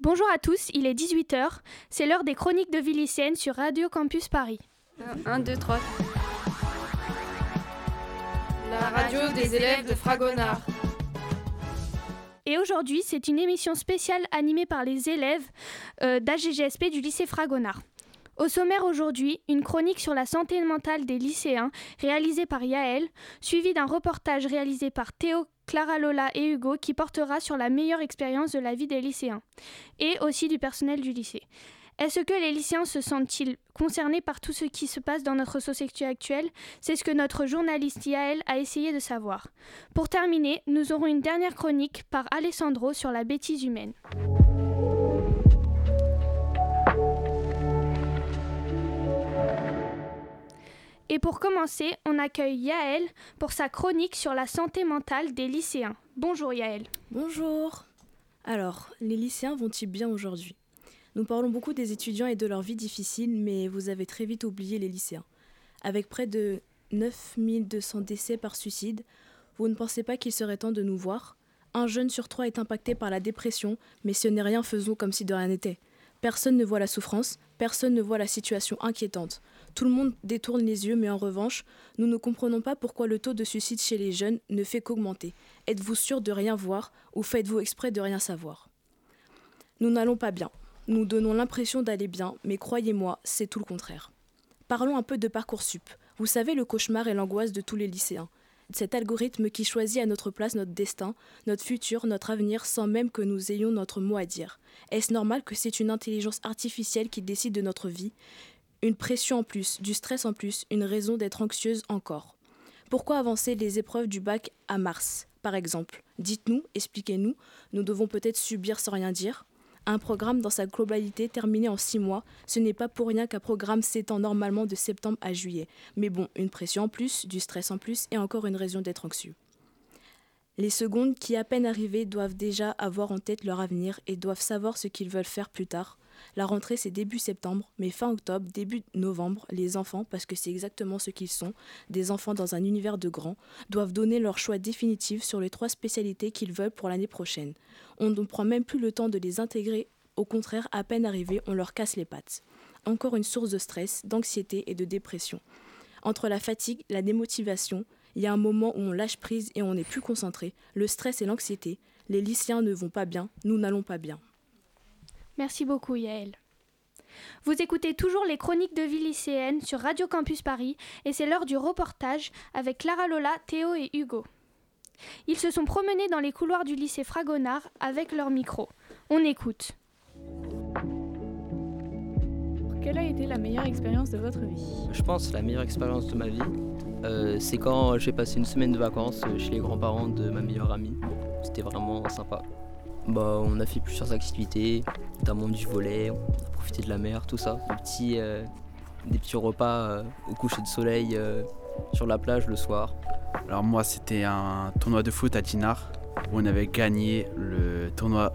Bonjour à tous, il est 18h, c'est l'heure des chroniques de vie lycéenne sur Radio Campus Paris. 1, 2, 3. La radio des élèves de Fragonard. Et aujourd'hui, c'est une émission spéciale animée par les élèves euh, d'AGGSP du lycée Fragonard. Au sommaire aujourd'hui, une chronique sur la santé mentale des lycéens réalisée par Yaël, suivie d'un reportage réalisé par Théo, Clara Lola et Hugo qui portera sur la meilleure expérience de la vie des lycéens et aussi du personnel du lycée. Est-ce que les lycéens se sentent-ils concernés par tout ce qui se passe dans notre société actuelle? C'est ce que notre journaliste Yaël a essayé de savoir. Pour terminer, nous aurons une dernière chronique par Alessandro sur la bêtise humaine. Et pour commencer, on accueille Yaël pour sa chronique sur la santé mentale des lycéens. Bonjour Yaël. Bonjour. Alors, les lycéens vont-ils bien aujourd'hui? Nous parlons beaucoup des étudiants et de leur vie difficile, mais vous avez très vite oublié les lycéens. Avec près de 9200 décès par suicide, vous ne pensez pas qu'il serait temps de nous voir? Un jeune sur trois est impacté par la dépression, mais ce n'est rien, faisons comme si de rien n'était. Personne ne voit la souffrance, personne ne voit la situation inquiétante. Tout le monde détourne les yeux, mais en revanche, nous ne comprenons pas pourquoi le taux de suicide chez les jeunes ne fait qu'augmenter. Êtes-vous sûr de rien voir ou faites-vous exprès de rien savoir? Nous n'allons pas bien. Nous donnons l'impression d'aller bien, mais croyez-moi, c'est tout le contraire. Parlons un peu de Parcoursup. Vous savez le cauchemar et l'angoisse de tous les lycéens cet algorithme qui choisit à notre place notre destin, notre futur, notre avenir, sans même que nous ayons notre mot à dire. Est-ce normal que c'est une intelligence artificielle qui décide de notre vie? Une pression en plus, du stress en plus, une raison d'être anxieuse encore. Pourquoi avancer les épreuves du bac à mars, par exemple? Dites-nous, expliquez-nous, nous devons peut-être subir sans rien dire un programme dans sa globalité terminé en six mois, ce n'est pas pour rien qu'un programme s'étend normalement de septembre à juillet. Mais bon, une pression en plus, du stress en plus et encore une raison d'être anxieux. Les secondes qui à peine arrivées doivent déjà avoir en tête leur avenir et doivent savoir ce qu'ils veulent faire plus tard. La rentrée c'est début septembre, mais fin octobre, début novembre, les enfants, parce que c'est exactement ce qu'ils sont, des enfants dans un univers de grands, doivent donner leur choix définitif sur les trois spécialités qu'ils veulent pour l'année prochaine. On ne prend même plus le temps de les intégrer, au contraire, à peine arrivés, on leur casse les pattes. Encore une source de stress, d'anxiété et de dépression. Entre la fatigue, la démotivation, il y a un moment où on lâche prise et on n'est plus concentré, le stress et l'anxiété. Les lycéens ne vont pas bien, nous n'allons pas bien. Merci beaucoup Yael. Vous écoutez toujours les chroniques de vie lycéenne sur Radio Campus Paris et c'est l'heure du reportage avec Clara Lola, Théo et Hugo. Ils se sont promenés dans les couloirs du lycée Fragonard avec leur micro. On écoute. Quelle a été la meilleure expérience de votre vie? Je pense la meilleure expérience de ma vie, euh, c'est quand j'ai passé une semaine de vacances chez les grands-parents de ma meilleure amie. C'était vraiment sympa. Bah, on a fait plusieurs activités, notamment du volet, on a profité de la mer, tout ça. Des petits, euh, repas euh, au coucher de soleil euh, sur la plage le soir. Alors moi c'était un tournoi de foot à Dinard où on avait gagné le tournoi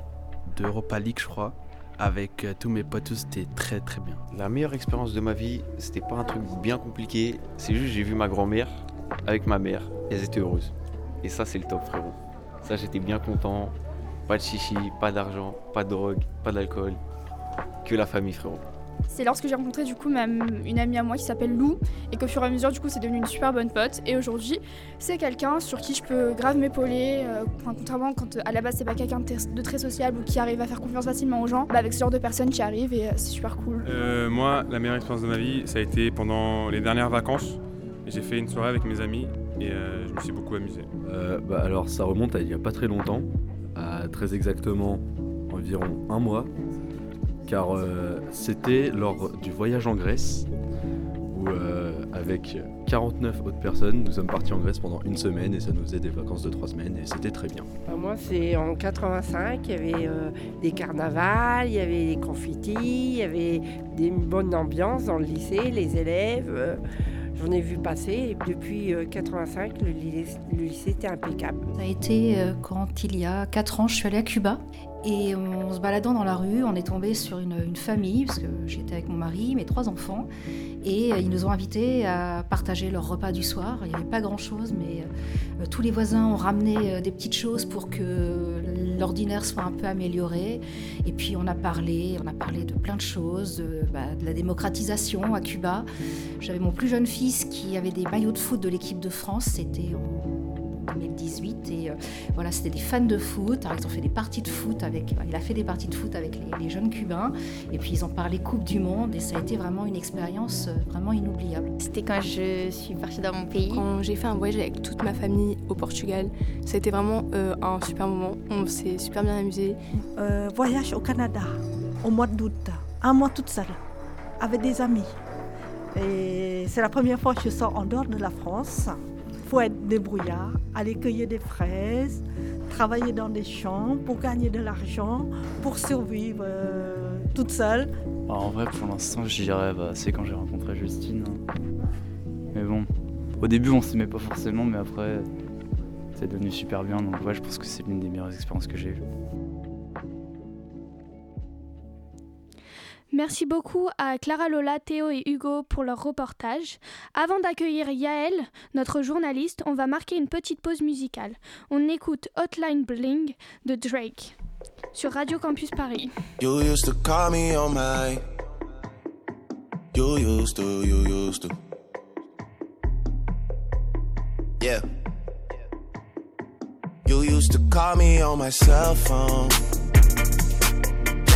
d'Europa League je crois. Avec tous mes potes, c'était très très bien. La meilleure expérience de ma vie, c'était pas un truc bien compliqué, c'est juste j'ai vu ma grand-mère avec ma mère, elles étaient heureuses. Et ça c'est le top frérot. Ça j'étais bien content, pas de chichi, pas d'argent, pas de drogue, pas d'alcool. Que la famille, frérot. C'est lorsque j'ai rencontré du coup ma, une amie à moi qui s'appelle Lou et qu'au fur et à mesure du coup c'est devenu une super bonne pote et aujourd'hui c'est quelqu'un sur qui je peux grave m'épauler euh, contrairement quand à la base c'est pas quelqu'un de, très sociable ou qui arrive à faire confiance facilement aux gens bah, avec ce genre de personnes qui arrivent et euh, c'est super cool. Euh, moi la meilleure expérience de ma vie ça a été pendant les dernières vacances j'ai fait une soirée avec mes amis et je me suis beaucoup amusé. bah alors ça remonte à il y a pas très longtemps à très exactement environ un mois, car euh, c'était lors du voyage en Grèce où euh, avec 49 autres personnes, nous sommes partis en Grèce pendant une semaine et ça nous faisait des vacances de trois semaines et c'était très bien. Bah, moi, c'est en 85, il y avait euh, des carnavals, il y avait des confettis, il y avait des bonnes ambiances dans le lycée, les élèves. J'en ai vu passer et depuis 85, euh, le, lycée était impeccable. Ça a été euh, quand il y a 4 ans, je suis allée à Cuba et en se baladant dans la rue, on est tombé sur une, famille, parce que j'étais avec mon mari, mes trois enfants, et euh, ils nous ont invités à partager leur repas du soir. Il n'y avait pas grand-chose, mais tous les voisins ont ramené des petites choses pour que l'ordinaire soit un peu amélioré. Et puis on a parlé, on a parlé de plein de choses, de, bah, de la démocratisation à Cuba. J'avais mon plus jeune fils qui avait des maillots de foot de l'équipe de France, c'était en 2018 et euh, voilà c'était des fans de foot. Alors ils ont fait des parties de foot avec il a fait des parties de foot avec les, les jeunes cubains. Et puis ils ont parlé coupe du monde et ça a été vraiment une expérience euh, vraiment inoubliable. C'était quand je suis partie dans mon pays. Quand j'ai fait un voyage avec toute ma famille au Portugal ça a été vraiment euh, un super moment. On s'est super bien amusé. Euh, voyage au Canada au mois d'août. Un mois toute seule avec des amis. Et c'est la première fois que je sors en dehors de la France faut être débrouillard, aller cueillir des fraises, travailler dans des champs pour gagner de l'argent, pour survivre euh, toute seule. Bah, en vrai, pour l'instant, je dirais bah, c'est quand j'ai rencontré Justine. hein. Mais bon, au début, on s'aimait pas forcément, mais après, c'est devenu super bien. Donc, ouais, je pense que c'est l'une des meilleures expériences que j'ai eues. Merci beaucoup à Clara Lola, Théo et Hugo pour leur reportage. Avant d'accueillir Yael, notre journaliste, on va marquer une petite pause musicale. On écoute Hotline Bling de Drake sur Radio Campus Paris. You used to call me on my. You used to, call me on my cell phone.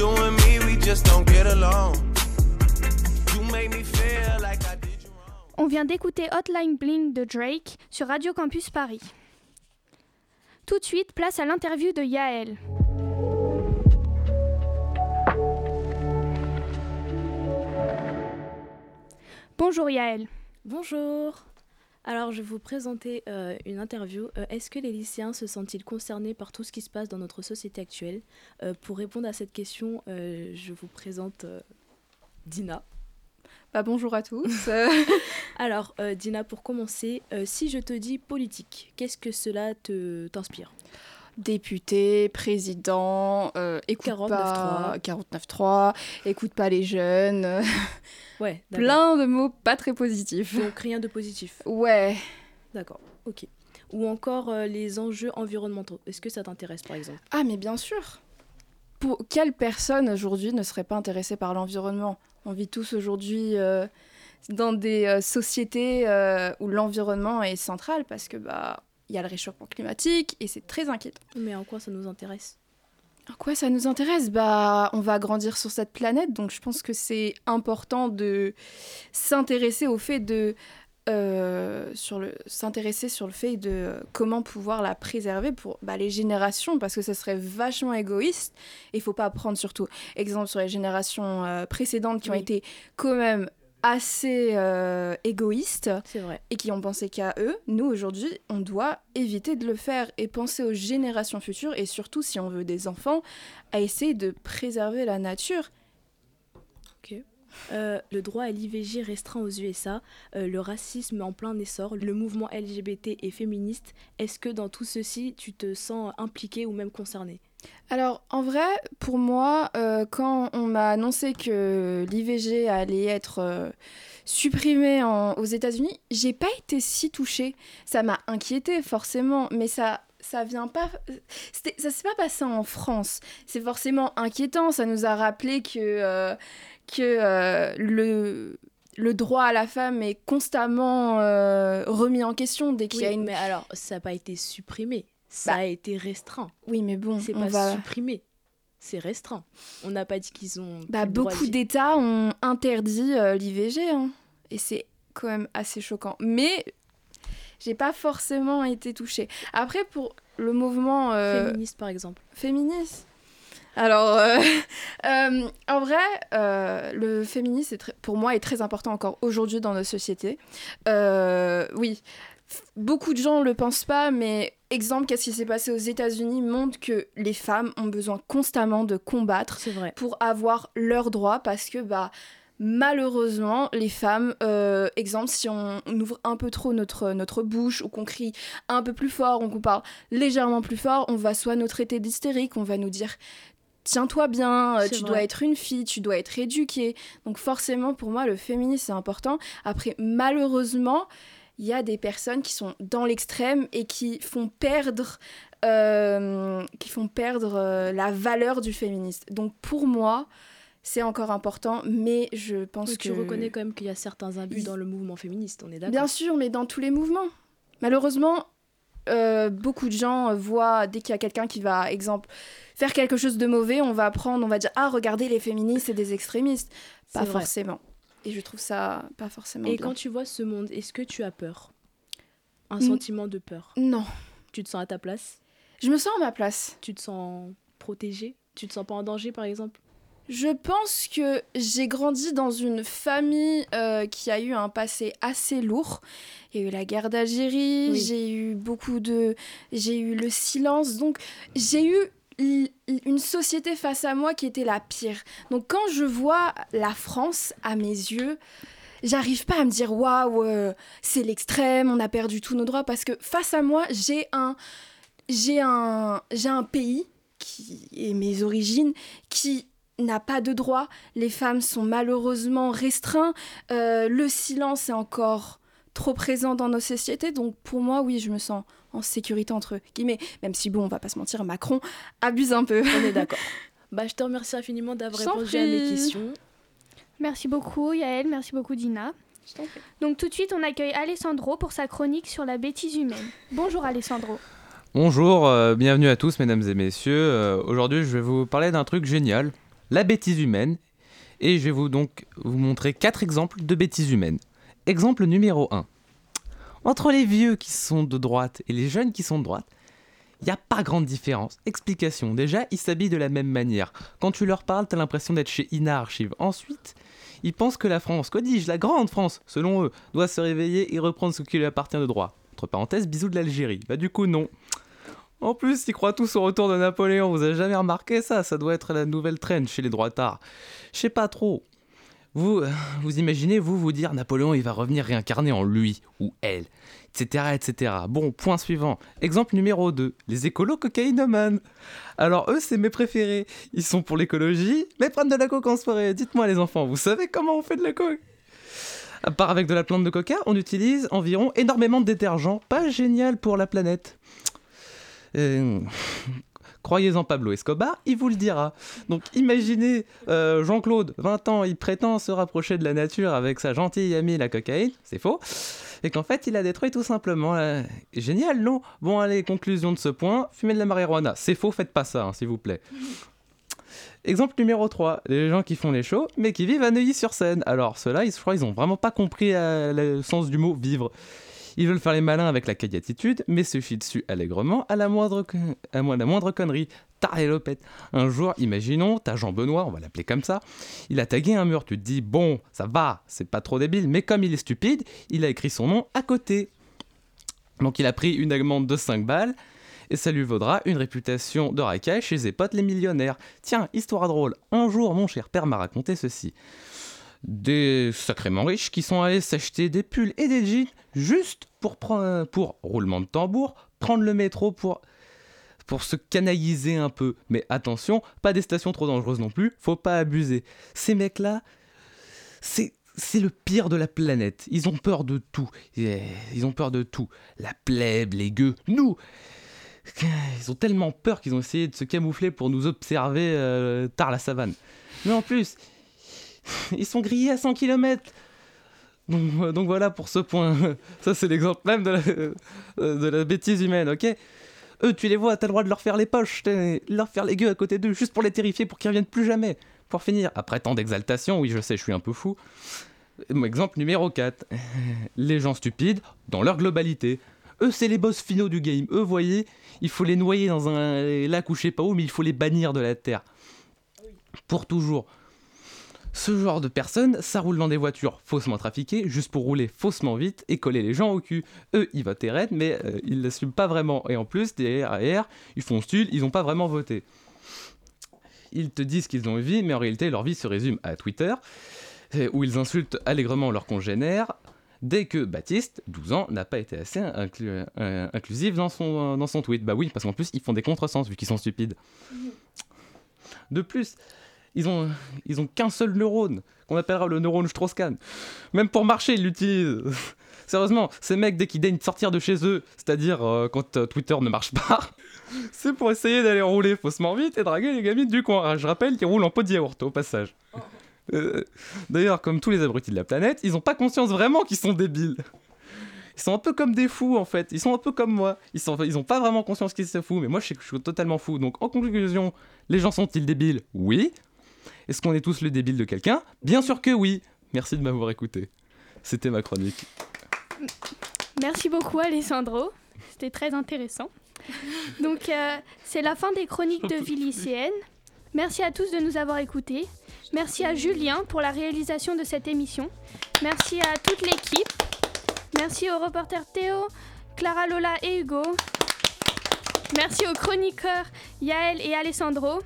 You and me, we just don't get along. You make me feel like I did you wrong. On vient d'écouter Hotline Bling de Drake sur Radio Campus Paris. Tout de suite, place à l'interview de Yael. Bonjour Yael. Bonjour. Alors, je vais vous présenter euh, une interview. Euh, Est-ce que les lycéens se sentent-ils concernés par tout ce qui se passe dans notre société actuelle? Euh, Pour répondre à cette question, je vous présente Dina. Bah, bonjour à tous. Alors, Dina, pour commencer, si je te dis politique, qu'est-ce que cela te t'inspire? Député, président, euh, écoute 49.3. pas 49.3, écoute pas les jeunes. Ouais. Plein de mots pas très positifs. Donc, rien de positif. Ouais. D'accord, ok. Ou encore euh, les enjeux environnementaux. Est-ce que ça t'intéresse, par exemple? Ah, mais bien sûr. Pour quelle personne aujourd'hui ne serait pas intéressée par l'environnement? On vit tous aujourd'hui euh, dans des sociétés où l'environnement est central parce que bah il y a le réchauffement climatique et c'est très inquiétant. Mais en quoi ça nous intéresse? En quoi ça nous intéresse? Bah, on va grandir sur cette planète, donc je pense que c'est important de s'intéresser au fait de euh, sur le s'intéresser sur le fait de euh, comment pouvoir la préserver pour bah, les générations parce que ça serait vachement égoïste et il faut pas prendre surtout exemple sur les générations euh, précédentes qui ont été quand même assez euh, égoïstes vrai. et qui ont pensé qu'à eux, nous aujourd'hui, on doit éviter de le faire et penser aux générations futures et surtout si on veut des enfants, à essayer de préserver la nature. Euh, le droit à l'IVG restreint aux USA, euh, le racisme en plein essor, le mouvement LGBT et féministe. Est-ce que dans tout ceci, tu te sens impliqué ou même concerné? Alors, en vrai, pour moi, euh, quand on m'a annoncé que l'IVG allait être euh, supprimé en- aux États-Unis, j'ai pas été si touchée. Ça m'a inquiétée, forcément, mais ça. Ça vient pas. Ça s'est pas passé en France. C'est forcément inquiétant. Ça nous a rappelé que, euh, que euh, le, le droit à la femme est constamment remis en question dès qu'il y a une. Mais alors, ça n'a pas été supprimé. Ça a été restreint. Oui, mais bon, C'est pas va- supprimé. C'est restreint. On n'a pas dit qu'ils ont. Bah, beaucoup d'États ont interdit euh, l'IVG. hein. Et c'est quand même assez choquant. Mais j'ai pas forcément été touchée. Après, pour le mouvement. euh, Féministe, par exemple. Féministe alors, euh, euh, en vrai, euh, le féminisme, est très- pour moi, est très important encore aujourd'hui dans nos sociétés. Oui, beaucoup de gens ne le pensent pas, mais exemple, qu'est-ce qui s'est passé aux États-Unis montre que les femmes ont besoin constamment de combattre pour avoir leurs droits parce que, bah, malheureusement, les femmes, euh, exemple, si on, on ouvre un peu trop notre, notre bouche ou qu'on crie un peu plus fort ou qu'on parle légèrement plus fort, on va soit nous traiter d'hystérique, on va nous dire tiens-toi bien, euh, tu vrai. dois être une fille, tu dois être éduquée. Donc forcément, pour moi, le féminisme, c'est important. Après, malheureusement, il y a des personnes qui sont dans l'extrême et qui font perdre, euh, qui font perdre euh, la valeur du féministe. Donc pour moi, c'est encore important, mais je pense Oui, que... Tu reconnais quand même qu'il y a certains abus dans le mouvement féministe, on est d'accord Bien sûr, mais dans tous les mouvements. Malheureusement, euh, beaucoup de gens voient, dès qu'il y a quelqu'un qui va, exemple, faire quelque chose de mauvais, on va prendre, on va dire, ah, regardez, les féministes, c'est des extrémistes. Pas vrai. forcément. Et je trouve ça pas forcément Et bien. quand tu vois ce monde, est-ce que tu as peur? Un Mm. sentiment de peur? Non. Tu te sens à ta place? Je me sens à ma place. Tu te sens protégée? Tu te sens pas en danger, par exemple? Je pense que j'ai grandi dans une famille euh, qui a eu un passé assez lourd. Il y a eu la guerre d'Algérie, Oui. j'ai eu beaucoup de... J'ai eu le silence, donc j'ai eu une société face à moi qui était la pire. Donc quand je vois la France à mes yeux, j'arrive pas à me dire waouh, euh, c'est l'extrême, on a perdu tous nos droits parce que face à moi, j'ai un j'ai un j'ai un pays qui est mes origines qui n'a pas de droits. Les femmes sont malheureusement restreintes. Euh, le silence est encore trop présent dans nos sociétés. Donc pour moi, oui, je me sens en sécurité entre guillemets. Même si bon, on va pas se mentir, Macron abuse un peu. On est d'accord. Bah, je te remercie infiniment d'avoir répondu à mes questions. Merci beaucoup Yael, merci beaucoup Dina. Donc tout de suite, on accueille Alessandro pour sa chronique sur la bêtise humaine. Bonjour Alessandro. Bonjour, euh, bienvenue à tous mesdames et messieurs. Euh, Aujourd'hui je vais vous parler d'un truc génial, la bêtise humaine. Et je vais vous donc vous montrer quatre exemples de bêtises humaines. Exemple numéro 1. Entre les vieux qui sont de droite et les jeunes qui sont de droite, il n'y a pas grande différence. Explication. Déjà, ils s'habillent de la même manière. Quand tu leur parles, t'as l'impression d'être chez Ina Archive. Ensuite, ils pensent que la France, quoi dis-je, la grande France, selon eux, doit se réveiller et reprendre ce qui lui appartient de droit. Entre parenthèses, bisous de l'Algérie. Bah du coup, non. En plus, ils croient tous au retour de Napoléon. Vous avez jamais remarqué ça? Ça doit être la nouvelle traîne chez les droitards. Je sais pas trop. Vous, euh, vous imaginez, vous, vous dire Napoléon, il va revenir réincarné en lui ou elle, etc., etc. Bon, point suivant. Exemple numéro 2. Les écolos cocaïnomanes. Alors, eux, c'est mes préférés. Ils sont pour l'écologie, mais prennent de la coke en soirée. Dites-moi, les enfants, vous savez comment on fait de la coke? À part avec de la plante de coca, on utilise environ énormément de détergents, pas génial pour la planète. Euh, Croyez-en Pablo Escobar, il vous le dira. Donc imaginez euh, Jean-Claude, 20 ans, il prétend se rapprocher de la nature avec sa gentille amie la cocaïne, c'est faux. Et qu'en fait il a détruit tout simplement. euh, Génial, non? Bon allez, conclusion de ce point, fumer de la marijuana, c'est faux, faites pas ça, hein, s'il vous plaît. Exemple numéro 3, les gens qui font les shows, mais qui vivent à Neuilly-sur-Seine. Alors, ceux-là, je crois, ils ont vraiment pas compris euh, le sens du mot vivre. Ils veulent faire les malins avec la attitude, mais se chient dessus allègrement à la moindre, co- à la moindre connerie. Tarélopette. Un jour, imaginons, t'as Jean-Benoît, on va l'appeler comme ça, il a tagué un mur, tu te dis, bon, ça va, c'est pas trop débile, mais comme il est stupide, il a écrit son nom à côté. Donc il a pris une amende de 5 balles, et ça lui vaudra une réputation de racaille chez ses potes les millionnaires. Tiens, histoire drôle, un jour mon cher père m'a raconté ceci. Des sacrément riches qui sont allés s'acheter des pulls et des jeans juste pour, pour roulement de tambour, prendre le métro pour, pour se canaliser un peu. Mais attention, pas des stations trop dangereuses non plus, faut pas abuser. Ces mecs-là, c'est c'est le pire de la planète. Ils ont peur de tout. Ils ont peur de tout. La plèbe, les gueux, nous. Ils ont tellement peur qu'ils ont essayé de se camoufler pour nous observer euh, tard la savane. Mais en plus, ils sont grillés à 100 km. Donc, donc voilà pour ce point. Ça, c'est l'exemple même de la, la bêtise humaine, ok? Eux, tu les vois, t'as le droit de leur faire les poches, leur faire les gueux à côté d'eux, juste pour les terrifier, pour qu'ils reviennent plus jamais. Pour finir, après tant d'exaltation, oui, je sais, je suis un peu fou. Exemple numéro 4. Les gens stupides dans leur globalité. Eux, c'est les boss finaux du game. Eux, voyez, il faut les noyer dans un lac ou je sais pas où, mais il faut les bannir de la Terre. Pour toujours. Ce genre de personnes, ça roule dans des voitures faussement trafiquées, juste pour rouler faussement vite et coller les gens au cul. Eux, ils votent Red, mais euh, ils l'assument pas vraiment. Et en plus, derrière, ils font style, ils ont pas vraiment voté. Ils te disent qu'ils ont une vie, mais en réalité, leur vie se résume à Twitter, où ils insultent allègrement leurs congénères, dès que Baptiste, 12 ans, n'a pas été assez euh, inclusif dans son, dans son tweet. Bah oui, parce qu'en plus, ils font des contresens vu qu'ils sont stupides. De plus, ils ont, ils ont qu'un seul neurone, qu'on appellera le neurone Strauss-Kahn. Même pour marcher, ils l'utilisent. Sérieusement, ces mecs, dès qu'ils daignent sortir de chez eux, c'est-à-dire euh, quand euh, Twitter ne marche pas, c'est pour essayer d'aller rouler faussement vite et draguer les gamines du coin. Je rappelle qu'ils roulent en pot de yaourt au passage. Euh, D'ailleurs, comme tous les abrutis de la planète, ils n'ont pas conscience vraiment qu'ils sont débiles. Ils sont un peu comme des fous en fait. Ils sont un peu comme moi. Ils sont, ils ont pas vraiment conscience qu'ils sont fous, mais moi je sais que je suis totalement fou. Donc en conclusion, les gens sont-ils débiles? Oui. Est-ce qu'on est tous le débile de quelqu'un? Bien sûr que oui. Merci de m'avoir écouté. C'était ma chronique. Merci beaucoup Alessandro. C'était très intéressant. Donc euh, c'est la fin des chroniques de vie lycéenne. Merci à tous de nous avoir écoutés. Merci à Julien pour la réalisation de cette émission. Merci à toute l'équipe. Merci aux reporters Théo, Clara Lola et Hugo. Merci aux chroniqueurs Yaël et Alessandro.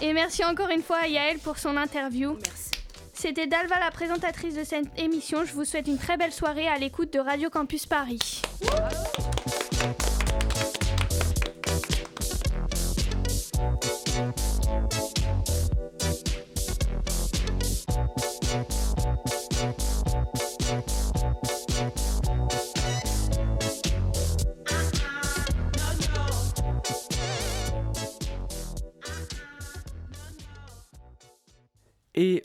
Et merci encore une fois à Yaël pour son interview. C'était Dalva la présentatrice de cette émission. Je vous souhaite une très belle soirée à l'écoute de Radio Campus Paris.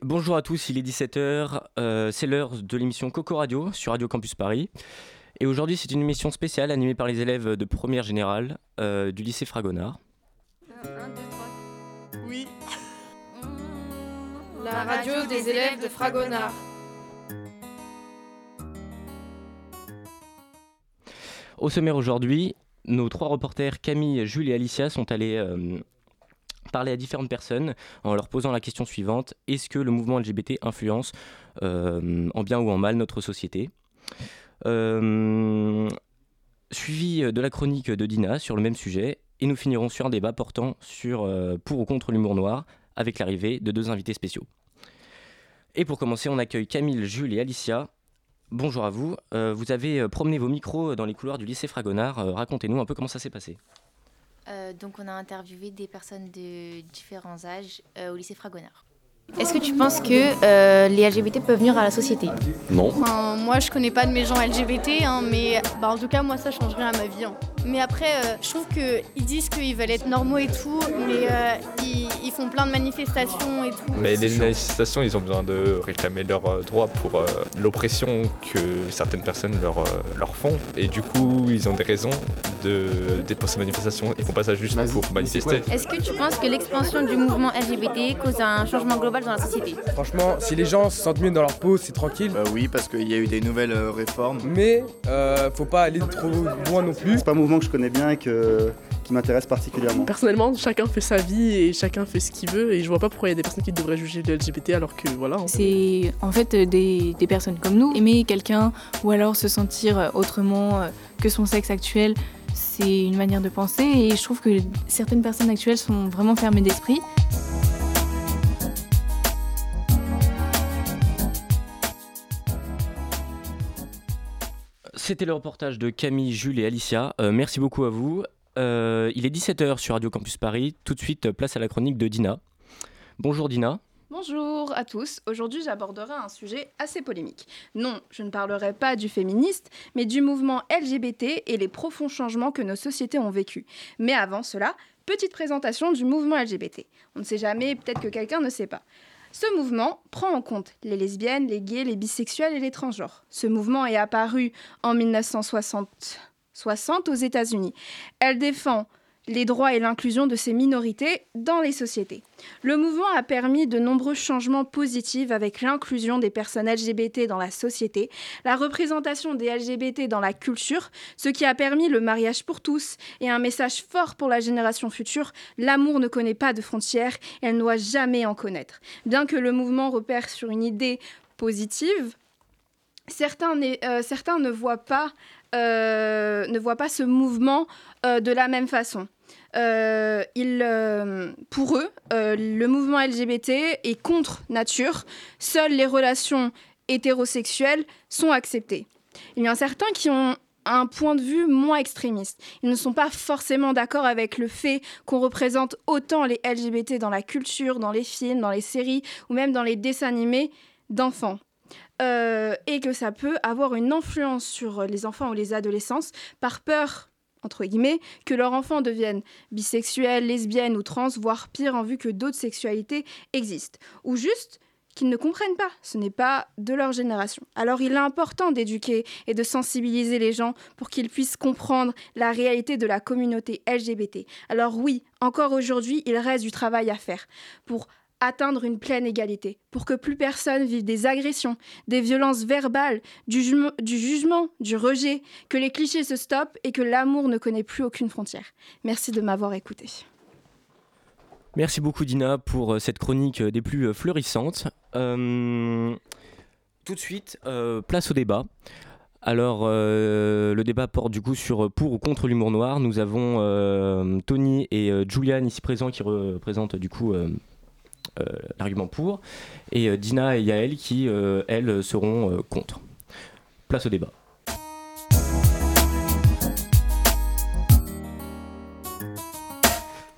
Bonjour à tous, il est 17h, euh, c'est l'heure de l'émission Coco Radio sur Radio Campus Paris. Et aujourd'hui, c'est une émission spéciale animée par les élèves de première générale euh, du lycée Fragonard. Oui. La radio des élèves de Fragonard. Au sommaire aujourd'hui, nos trois reporters Camille, Jules et Alicia sont allés euh, parler à différentes personnes en leur posant la question suivante est-ce que le mouvement LGBT influence euh, en bien ou en mal notre société? Euh, Suivi de la chronique de Dina sur le même sujet, et nous finirons sur un débat portant sur euh, pour ou contre l'humour noir avec l'arrivée de deux invités spéciaux. Et pour commencer, on accueille Camille, Jules et Alicia. Bonjour à vous. Vous avez promené vos micros dans les couloirs du lycée Fragonard. Racontez-nous un peu comment ça s'est passé. Euh, donc on a interviewé des personnes de différents âges euh, au lycée Fragonard. Est-ce que tu penses que euh, les LGBT peuvent venir à la société? Non. Enfin, moi, je connais pas de mes gens LGBT, hein, mais bah, en tout cas, moi, ça change rien à ma vie. hein. Mais après, euh, je trouve qu'ils disent qu'ils veulent être normaux et tout, mais euh, ils, ils font plein de manifestations et tout. Mais les manifestations, ils ont besoin de réclamer leurs euh, droits pour euh, l'oppression que certaines personnes leur, euh, leur font. Et du coup, ils ont des raisons de déposer ces manifestations. Ils font pas ça juste pour manifester. Est-ce que tu penses que l'expansion du mouvement LGBT cause un changement global dans la société? Franchement, si les gens se sentent mieux dans leur peau, c'est tranquille. oui, parce qu'il y a eu des nouvelles euh, réformes. Mais euh, faut pas aller trop loin non plus. C'est pas un mouvement que je connais bien et que, qui m'intéresse particulièrement. Personnellement, chacun fait sa vie et chacun fait ce qu'il veut et je vois pas pourquoi il y a des personnes qui devraient juger le LGBT alors que voilà. C'est en fait euh, des, des personnes comme nous. Aimer quelqu'un ou alors se sentir euh, autrement euh, que son sexe actuel, c'est une manière de penser et je trouve que certaines personnes actuelles sont vraiment fermées d'esprit. C'était le reportage de Camille, Jules et Alicia. Euh, merci beaucoup à vous. Euh, il est 17h sur Radio Campus Paris. Tout de suite, place à la chronique de Dina. Bonjour Dina. Bonjour à tous. Aujourd'hui, j'aborderai un sujet assez polémique. Non, je ne parlerai pas du féministe, mais du mouvement LGBT et les profonds changements que nos sociétés ont vécus. Mais avant cela, petite présentation du mouvement LGBT. On ne sait jamais, peut-être que quelqu'un ne sait pas. Ce mouvement prend en compte les lesbiennes, les gays, les bisexuels et les transgenres. Ce mouvement est apparu en 1960 60 aux États-Unis. Elle défend les droits et l'inclusion de ces minorités dans les sociétés. Le mouvement a permis de nombreux changements positifs avec l'inclusion des personnes LGBT dans la société, la représentation des LGBT dans la culture, ce qui a permis le mariage pour tous et un message fort pour la génération future, l'amour ne connaît pas de frontières, elle ne doit jamais en connaître. Bien que le mouvement repère sur une idée positive, certains, euh, certains ne voient pas euh, ne voient pas ce mouvement euh, de la même façon. Euh, pour eux, le mouvement LGBT est contre nature. Seules les relations hétérosexuelles sont acceptées. Il y en a certains qui ont un point de vue moins extrémiste. Ils ne sont pas forcément d'accord avec le fait qu'on représente autant les LGBT dans la culture, dans les films, dans les séries ou même dans les dessins animés d'enfants. Euh, et que ça peut avoir une influence sur les enfants ou les adolescents par peur entre guillemets, que leur enfant devienne bisexuel, lesbienne ou trans, voire pire en vue que d'autres sexualités existent. Ou juste qu'ils ne comprennent pas, ce n'est pas de leur génération. Alors il est important d'éduquer et de sensibiliser les gens pour qu'ils puissent comprendre la réalité de la communauté LGBT. Alors oui, encore aujourd'hui, il reste du travail à faire pour atteindre une pleine égalité, pour que plus personne vive des agressions, des violences verbales, du, jugement, du rejet, que les clichés se stoppent et que l'amour ne connaît plus aucune frontière. Merci de m'avoir écouté. Merci beaucoup Dina pour euh, cette chronique euh, des plus euh, fleurissantes. tout de suite, place au débat. Alors, le débat porte du coup sur pour ou contre l'humour noir. Nous avons Tony et Julian ici présents qui représentent du coup l'argument pour, et euh, Dina et Yael qui, euh, elles, seront contre. Place au débat.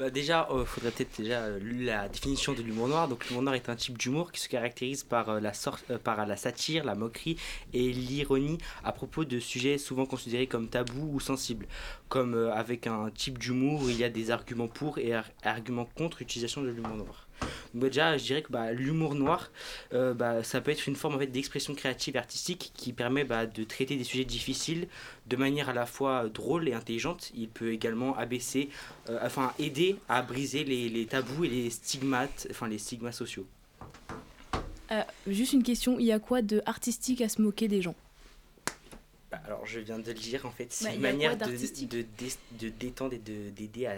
Bah, déjà, il faudrait peut-être déjà la définition de l'humour noir. Donc, l'humour noir est un type d'humour qui se caractérise par la, par la satire, la moquerie et l'ironie à propos de sujets souvent considérés comme tabous ou sensibles. Comme avec un type d'humour il y a des arguments pour et arguments contre l'utilisation de l'humour noir. Bah, déjà, je dirais que bah, l'humour noir, euh, bah, ça peut être une forme en fait, d'expression créative artistique qui permet de traiter des sujets difficiles de manière à la fois drôle et intelligente. Il peut également abaisser, euh, enfin aider à briser les, les, tabous et les stigmates, enfin les stigmas sociaux. Euh, juste une question, il y a quoi de artistique à se moquer des gens? Bah, alors, je viens de le dire, en fait, c'est bah, une manière de, de, de, détendre et d'aider à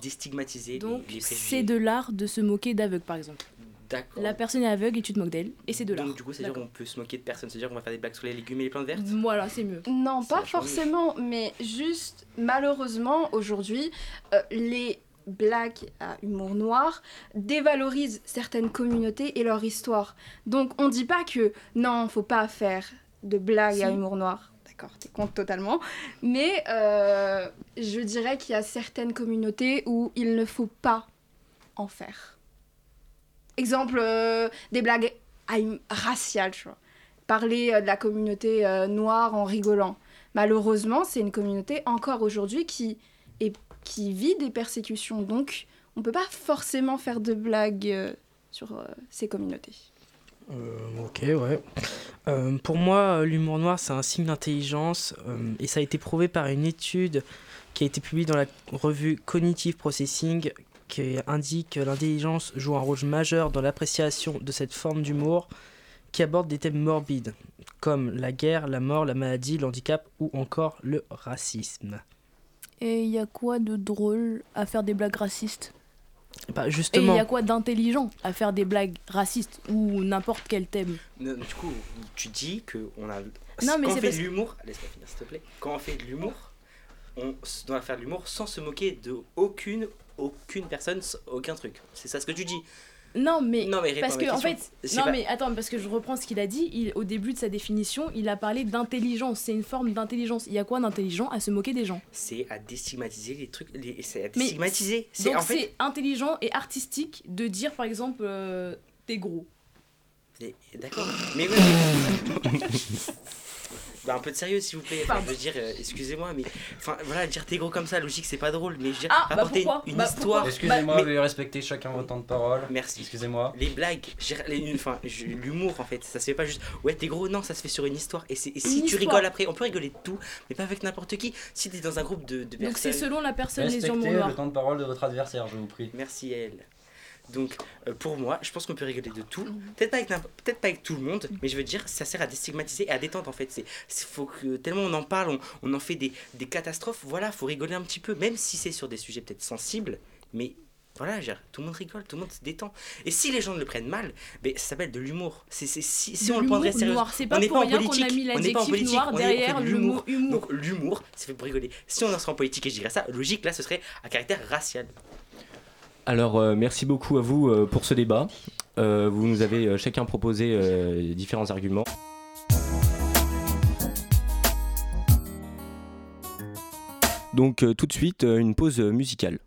déstigmatiser Donc, c'est de l'art de se moquer d'aveugle, par exemple. D'accord. La personne est aveugle et tu te moques d'elle, et c'est de l'art. Donc, du coup, c'est-à-dire qu'on peut se moquer de personne, c'est-à-dire qu'on va faire des blagues sur les légumes et les plantes vertes? Voilà, c'est mieux. Non, pas forcément, mais juste, malheureusement, aujourd'hui, euh, les blagues à humour noir dévalorisent certaines communautés et leur histoire. Donc, on dit pas que non, faut pas faire de blagues à humour noir. D'accord, tu comptes totalement. Mais euh, je dirais qu'il y a certaines communautés où il ne faut pas en faire. Exemple, euh, des blagues raciales, tu vois. Parler euh, de la communauté noire en rigolant. Malheureusement, c'est une communauté encore aujourd'hui qui, qui vit des persécutions. Donc, on ne peut pas forcément faire de blagues sur ces communautés. Euh, ok, ouais. Euh, pour moi, l'humour noir, c'est un signe d'intelligence euh, et ça a été prouvé par une étude qui a été publiée dans la revue Cognitive Processing qui indique que l'intelligence joue un rôle majeur dans l'appréciation de cette forme d'humour qui aborde des thèmes morbides comme la guerre, la mort, la maladie, le handicap ou encore le racisme. Et il y a quoi de drôle à faire des blagues racistes? Bah, justement. Et il y a quoi d'intelligent à faire des blagues racistes ou n'importe quel thème? Du coup, tu dis que on a. Non, mais quand on fait de l'humour, laisse-moi finir s'il te plaît. Quand on fait de l'humour, on doit faire de l'humour sans se moquer de aucune, aucune personne, aucun truc. C'est ça ce que tu dis. Non mais, Non, mais parce que en fait, non pas- mais attends parce que je reprends ce qu'il a dit. Il, au début de sa définition, il a parlé d'intelligence. C'est une forme d'intelligence. Il y a quoi d'intelligent à se moquer des gens? C'est à déstigmatiser les trucs. Les... C'est à Mais déstigmatiser. C'est donc en fait. c'est intelligent et artistique de dire par exemple euh, t'es gros. D'accord. Mais oui. Bah, un peu de sérieux s'il vous plaît. Enfin, je veux dire, euh, excusez-moi, mais enfin voilà, dire t'es gros comme ça, logique, c'est pas drôle, mais je veux dire, Ah, bah rapporter pourquoi une, une Bah histoire. Excusez-moi, Mais- veuillez respecter chacun votre temps de parole. Merci. Excusez-moi. Les blagues, les- enfin, l'humour en fait, ça se fait pas juste ouais t'es gros, non, ça se fait sur une histoire. Et, c'est- et si Une tu histoire. rigoles après, on peut rigoler de tout, mais pas avec n'importe qui. Si t'es dans un groupe de, de personnes. Donc c'est selon la personne les Respectez humours le temps de parole de votre adversaire, je vous prie. Merci à elle. Donc euh, pour moi, je pense qu'on peut rigoler de tout. Mhm. Peut-être pas avec peut-être pas avec tout le monde, mais je veux dire, ça sert à déstigmatiser et à détendre en fait. C'est faut que tellement on en parle, on, on en fait des, des catastrophes. Voilà, faut rigoler un petit peu, même si c'est sur des sujets peut-être sensibles, mais voilà, tout le monde rigole, tout le monde se détend. Et si les gens le prennent mal, ben, ça s'appelle de l'humour. C'est si, si De on le prendrait noir. C'est pas on n'est pour pas en politique, on n'est pas en politique, on derrière de l'humour. Donc l'humour, c'est fait pour rigoler. Si on en serait en politique et je dirais ça, logique là, ce serait à caractère racial. Alors, euh, merci beaucoup à vous euh, pour ce débat. Euh, vous nous avez chacun proposé différents arguments. Donc, tout de suite, une pause musicale.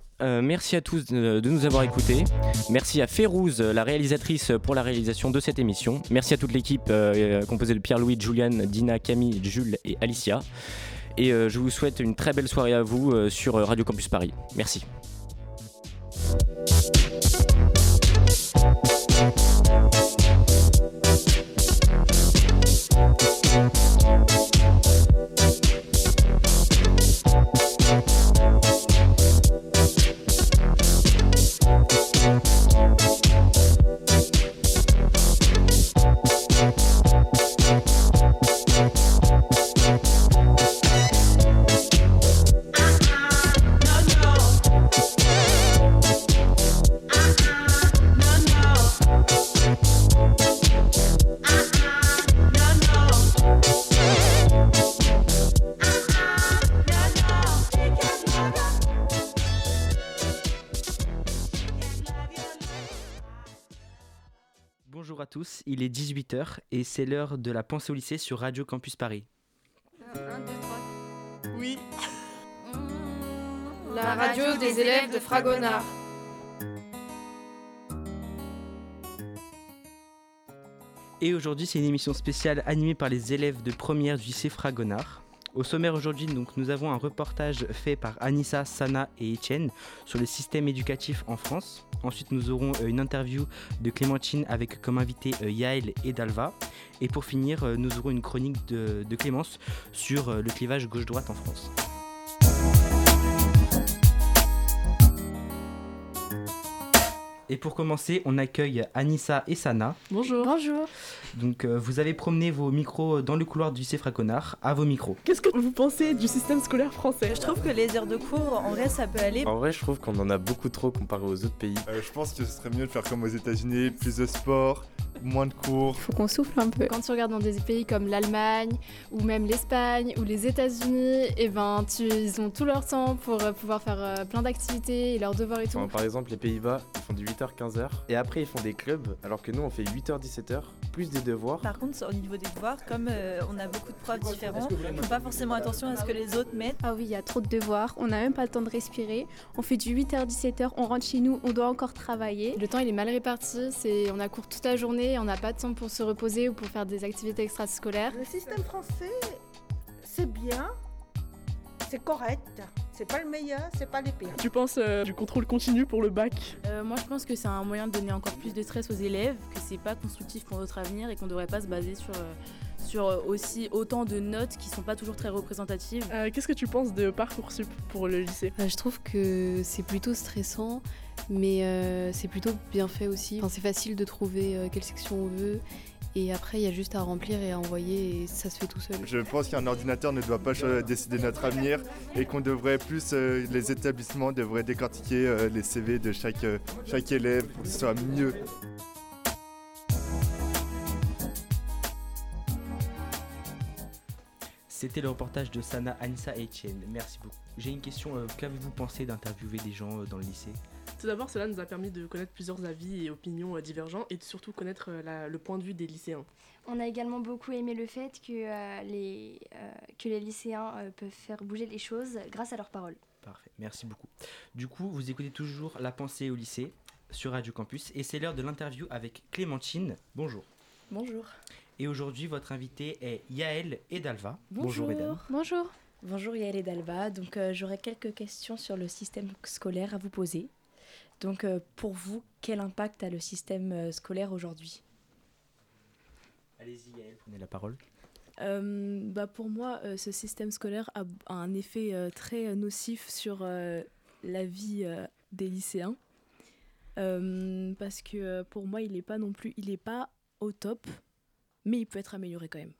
Euh, merci à tous de, nous avoir écoutés. Merci à Férouz, la réalisatrice, pour la réalisation de cette émission. Merci à toute l'équipe euh, composée de Pierre-Louis, Julian, Dina, Camille, Jules et Alicia. Et euh, je vous souhaite une très belle soirée à vous euh, sur euh, Radio Campus Paris. Merci. Bonjour à tous, il est 18h et c'est l'heure de la pensée au lycée sur Radio Campus Paris. Oui. La radio des élèves de Fragonard. Et aujourd'hui, c'est une émission spéciale animée par les élèves de première du lycée Fragonard. Au sommaire aujourd'hui, donc, nous avons un reportage fait par Anissa, Sana et Etienne sur le système éducatif en France. Ensuite, nous aurons euh, une interview de Clémentine avec comme invité euh, Yael et Dalva. Et pour finir, euh, nous aurons une chronique de, Clémence sur le clivage gauche-droite en France. Et pour commencer, on accueille Anissa et Sana. Bonjour. Bonjour. Donc, euh, vous avez promené vos micros dans le couloir du lycée Fragonard. À vos micros. Qu'est-ce que vous pensez du système scolaire français? Je trouve que les heures de cours, en vrai, ça peut aller. En vrai, je trouve qu'on en a beaucoup trop comparé aux autres pays. Euh, je pense que ce serait mieux de faire comme aux États-Unis, plus de sport, moins de cours. Faut qu'on souffle un peu. Quand tu regardes dans des pays comme l'Allemagne ou même l'Espagne ou les États-Unis, et ben tu, ils ont tout leur temps pour euh, pouvoir faire euh, plein d'activités et leurs devoirs et tout. Enfin, par exemple, les Pays-Bas, ils font du 8h-15h et après ils font des clubs, alors que nous on fait 8h-17h, plus des devoirs. Par contre, au niveau des devoirs, comme euh, on a beaucoup de profs différents, on fait pas forcément attention à ce que les autres mettent. Ah oui, il y a trop de devoirs, on n'a même pas le temps de respirer. On fait du 8h-17h, on rentre chez nous, on doit encore travailler. Le temps il est mal réparti, c'est on a cours toute la journée, on n'a pas de temps pour se reposer ou pour faire des activités extrascolaires. Le système français, c'est bien, c'est correct. C'est pas le meilleur, c'est pas le pire. Tu penses euh, du contrôle continu pour le bac? Euh, moi, je pense que c'est un moyen de donner encore plus de stress aux élèves, que c'est pas constructif pour notre avenir et qu'on devrait pas se baser sur, euh, sur euh, aussi autant de notes qui sont pas toujours très représentatives. Euh, Qu'est-ce que tu penses de Parcoursup pour le lycée Euh, Je trouve que c'est plutôt stressant, mais euh, c'est plutôt bien fait aussi. Enfin, c'est facile de trouver euh, quelle section on veut. Et après, il y a juste à remplir et à envoyer et ça se fait tout seul. Je pense qu'un ordinateur ne doit pas décider notre avenir et qu'on devrait plus, euh, les établissements devraient décortiquer euh, les CV de chaque, euh, chaque élève pour que ce soit mieux. C'était le reportage de Sana, Anissa et Etienne. Merci beaucoup. J'ai une question. euh, Qu'avez-vous pensé d'interviewer des gens euh, dans le lycée? Tout d'abord, cela nous a permis de connaître plusieurs avis et opinions euh, divergents et de surtout connaître euh, la- le point de vue des lycéens. On a également beaucoup aimé le fait que, euh, les, euh, que les lycéens euh, peuvent faire bouger les choses grâce à leurs paroles. Parfait, merci beaucoup. Du coup, vous écoutez toujours La pensée au lycée sur Radio Campus et c'est l'heure de l'interview avec Clémentine. Bonjour. Bonjour. Et aujourd'hui, votre invité est Yaël et Dalva. mesdames. Bonjour. Bonjour Yael et Dalva. Donc euh, j'aurais quelques questions sur le système scolaire à vous poser. Donc euh, pour vous, quel impact a le système euh, scolaire aujourd'hui? Allez-y Yaël, prenez la parole. Euh, bah pour moi, euh, ce système scolaire a, a un effet euh, très nocif sur euh, la vie euh, des lycéens. Euh, parce que pour moi, il n'est pas non plus, il n'est pas au top, mais il peut être amélioré quand même.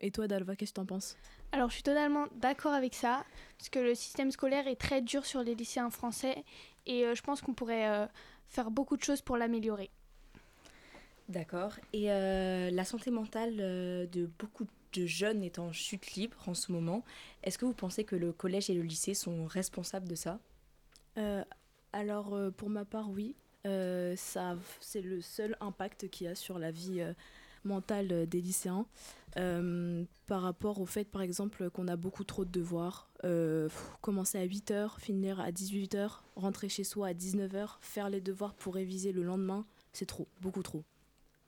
Et toi, Dalva, qu'est-ce que t'en penses? Alors, je suis totalement d'accord avec ça, parce que le système scolaire est très dur sur les lycéens français, et euh, je pense qu'on pourrait euh, faire beaucoup de choses pour l'améliorer. D'accord. Et euh, la santé mentale euh, de beaucoup de jeunes est en chute libre en ce moment. Est-ce que vous pensez que le collège et le lycée sont responsables de ça? Euh, Alors, euh, pour ma part, oui. Euh, ça, c'est le seul impact qu'il y a sur la vie euh, mentale euh, des lycéens. Euh, par rapport au fait, par exemple, qu'on a beaucoup trop de devoirs. Euh, pff, commencer à 8h, finir à 18h, rentrer chez soi à 19h, faire les devoirs pour réviser le lendemain, c'est trop, beaucoup trop.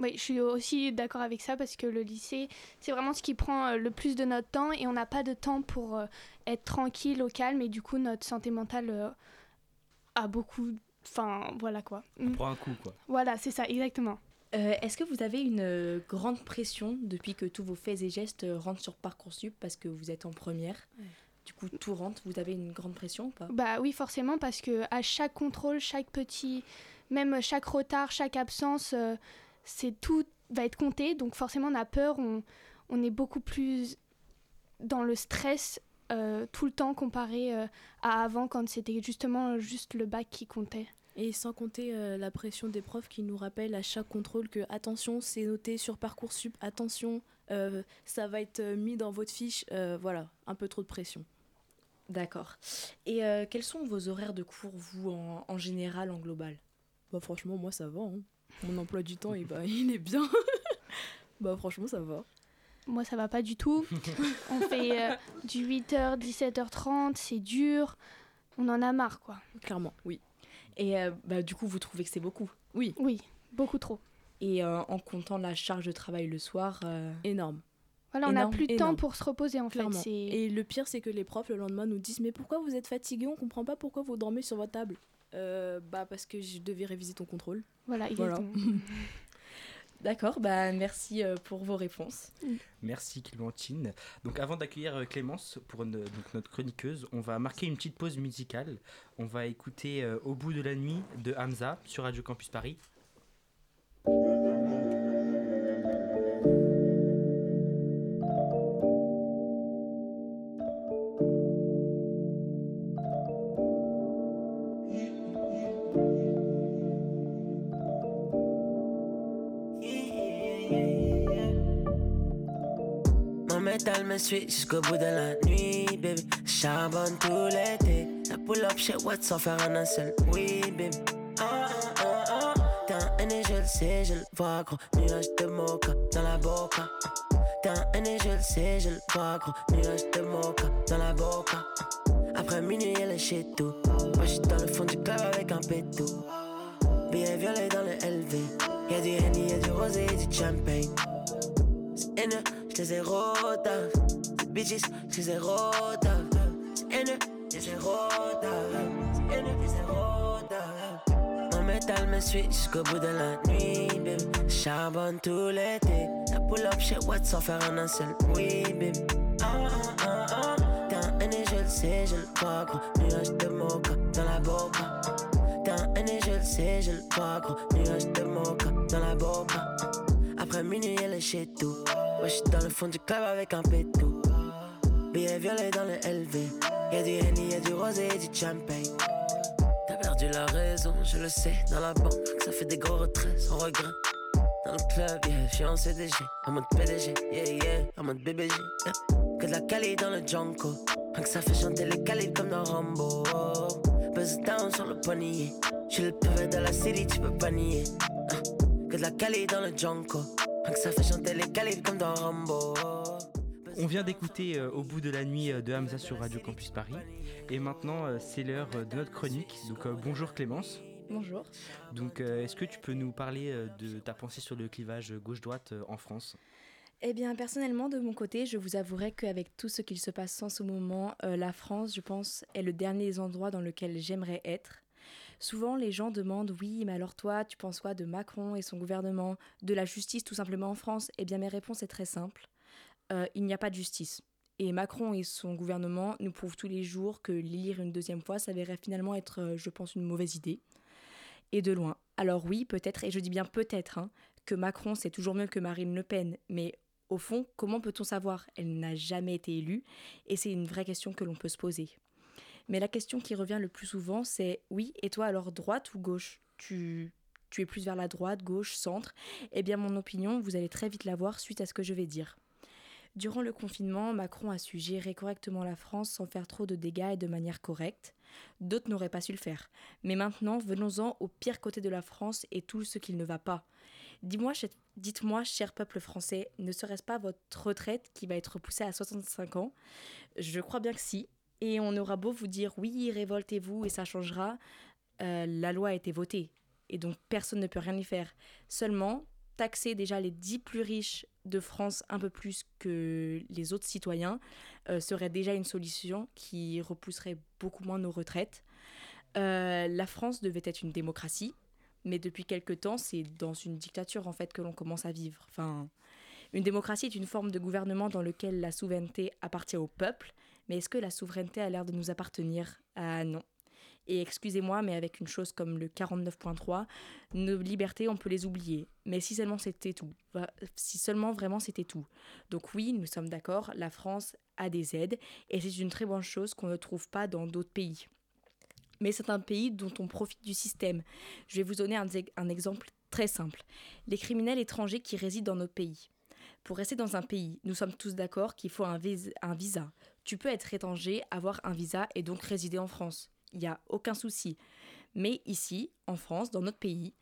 Oui, je suis aussi d'accord avec ça parce que le lycée, c'est vraiment ce qui prend le plus de notre temps et on n'a pas de temps pour être tranquille, au calme et du coup notre santé mentale a beaucoup... Enfin, voilà quoi. On prend un coup quoi. Voilà, c'est ça, exactement. Euh, Est-ce que vous avez une euh, grande pression depuis que tous vos faits et gestes euh, rentrent sur Parcoursup parce que vous êtes en première? Du coup, tout rentre. Vous avez une grande pression ou pas? Bah oui, forcément, parce que à chaque contrôle, chaque petit, même chaque retard, chaque absence, euh, c'est tout va être compté. Donc forcément, on a peur, on, on est beaucoup plus dans le stress euh, tout le temps comparé euh, à avant quand c'était justement juste le bac qui comptait. Et sans compter euh, la pression des profs qui nous rappellent à chaque contrôle que attention, c'est noté sur Parcoursup, attention, euh, ça va être euh, mis dans votre fiche. euh, voilà, un peu trop de pression. D'accord. Et euh, quels sont vos horaires de cours, vous, en, en général, en global? Bah franchement, moi ça va. hein. Mon emploi du temps, il, bah, il est bien. bah franchement, ça va. Moi, ça va pas du tout. on fait euh, du 8h, 17h30, c'est dur. On en a marre, quoi. Clairement, oui. Et euh, bah, du coup, vous trouvez que c'est beaucoup Oui. Oui, beaucoup trop. Et euh, en comptant la charge de travail le soir euh, Énorme. Voilà, on n'a plus de temps pour se reposer, en Clairement. fait. Et le pire, c'est que les profs, le lendemain, nous disent Mais pourquoi vous êtes fatigué On comprend pas pourquoi vous dormez sur votre table. Euh, bah, parce que je devais réviser ton contrôle. Voilà, exactement. D'accord, bah merci euh, pour vos réponses. Merci Clémentine. Donc avant d'accueillir euh, Clémence pour notre chroniqueuse, on va marquer une petite pause musicale. On va écouter euh, Au bout de la nuit de Hamza sur Radio Campus Paris. Jusqu'au bout de la nuit, baby. Charbonne tout l'été. La pull up chez Watts sans faire un seul oui, baby. Ah, ah, ah, ah. T'es un aîné, je le sais, je le vois, gros. Nuage de mocha dans la boca. T'es un aîné, je le sais, je le vois, gros. Nuage de mocha dans la boca. Après minuit, elle est chez tout. Moi, j'suis dans le fond du club avec un pétou. Billet violet dans le LV. Y'a du Henny, y'a du rosé, et du champagne. C'est C'est bitches, j'les ai rotas. C'est haineux, j'les ai rotas. C'est haineux, j'les ai rotas. Mon métal me suit jusqu'au bout de la nuit, baby. Charbonne tout l'été. La pull up chez Watts sans faire un seul oui, baby. Ah, ah, ah. T'es un je le sais, je le vois, gros. Nuage de mocha dans la boca. T'es un aîné, je le sais, je le vois, gros. Nuage de mocha dans la boca. Après minuit, elle est chez tout. Moi, j'suis dans le fond du club avec un pétou. Billet violet dans le LV. Y'a du Henny, y'a du rosé et du champagne. T'as perdu la raison, je le sais. Dans la banque, ça fait des gros retraits sans regret. Dans le club, yeah, j'suis en CDG. En mode PDG, yeah, yeah. En mode BBG. Que de la Cali dans le Junko. Rien que ça fait chanter les calibres comme dans Rambo. Buzz down sur le poignet. J'suis le pavé de la city, tu peux pas nier. Ah, Que de la Cali dans le Junko. Rien que ça fait chanter les calibres comme dans Rambo. On vient d'écouter euh, Au bout de la nuit euh, de Hamza sur Radio Campus Paris. Et maintenant, euh, c'est l'heure de notre chronique. Donc, euh, bonjour Clémence. Bonjour. Donc, euh, est-ce que tu peux nous parler euh, de ta pensée sur le clivage gauche-droite euh, en France? Eh bien, personnellement, de mon côté, je vous avouerai qu'avec tout ce qu'il se passe en ce moment, euh, la France, je pense, est le dernier des endroits dans lequel j'aimerais être. Souvent, les gens demandent Oui, mais alors toi, tu penses quoi de Macron et son gouvernement, de la justice tout simplement en France? Eh bien, mes réponses est très simple. Euh, il n'y a pas de justice. Et Macron et son gouvernement nous prouvent tous les jours que l'élire une deuxième fois s'avérait finalement être, euh, je pense, une mauvaise idée. Et de loin. Alors oui, peut-être, et je dis bien peut-être, hein, que Macron c'est toujours mieux que Marine Le Pen, mais au fond, comment peut-on savoir? Elle n'a jamais été élue, et c'est une vraie question que l'on peut se poser. Mais la question qui revient le plus souvent, c'est oui, et toi alors droite ou gauche? Tu, tu es plus vers la droite, gauche, centre Eh bien mon opinion, vous allez très vite la voir suite à ce que je vais dire. Durant le confinement, Macron a su gérer correctement la France sans faire trop de dégâts et de manière correcte. D'autres n'auraient pas su le faire. Mais maintenant, venons-en au pire côté de la France et tout ce qu'il ne va pas. Dis-moi, dites-moi, cher peuple français, ne serait-ce pas votre retraite qui va être repoussée à 65 ans? Je crois bien que si. Et on aura beau vous dire oui, révoltez-vous et ça changera, euh, la loi a été votée. Et donc personne ne peut rien y faire. Seulement, taxer déjà les 10 plus riches de France un peu plus que les autres citoyens euh, serait déjà une solution qui repousserait beaucoup moins nos retraites. Euh, la France devait être une démocratie, mais depuis quelque temps, c'est dans une dictature en fait que l'on commence à vivre. Enfin, une démocratie est une forme de gouvernement dans lequel la souveraineté appartient au peuple, mais est-ce que la souveraineté a l'air de nous appartenir? Ah non. Et excusez-moi, mais avec une chose comme le 49.3, nos libertés, on peut les oublier. Mais si seulement c'était tout. Si seulement vraiment c'était tout. Donc oui, nous sommes d'accord, la France a des aides, et c'est une très bonne chose qu'on ne trouve pas dans d'autres pays. Mais c'est un pays dont on profite du système. Je vais vous donner un, un exemple très simple. Les criminels étrangers qui résident dans notre pays. Pour rester dans un pays, nous sommes tous d'accord qu'il faut un visa. Tu peux être étranger, avoir un visa et donc résider en France. Il n'y a aucun souci. Mais ici, en France, dans notre pays,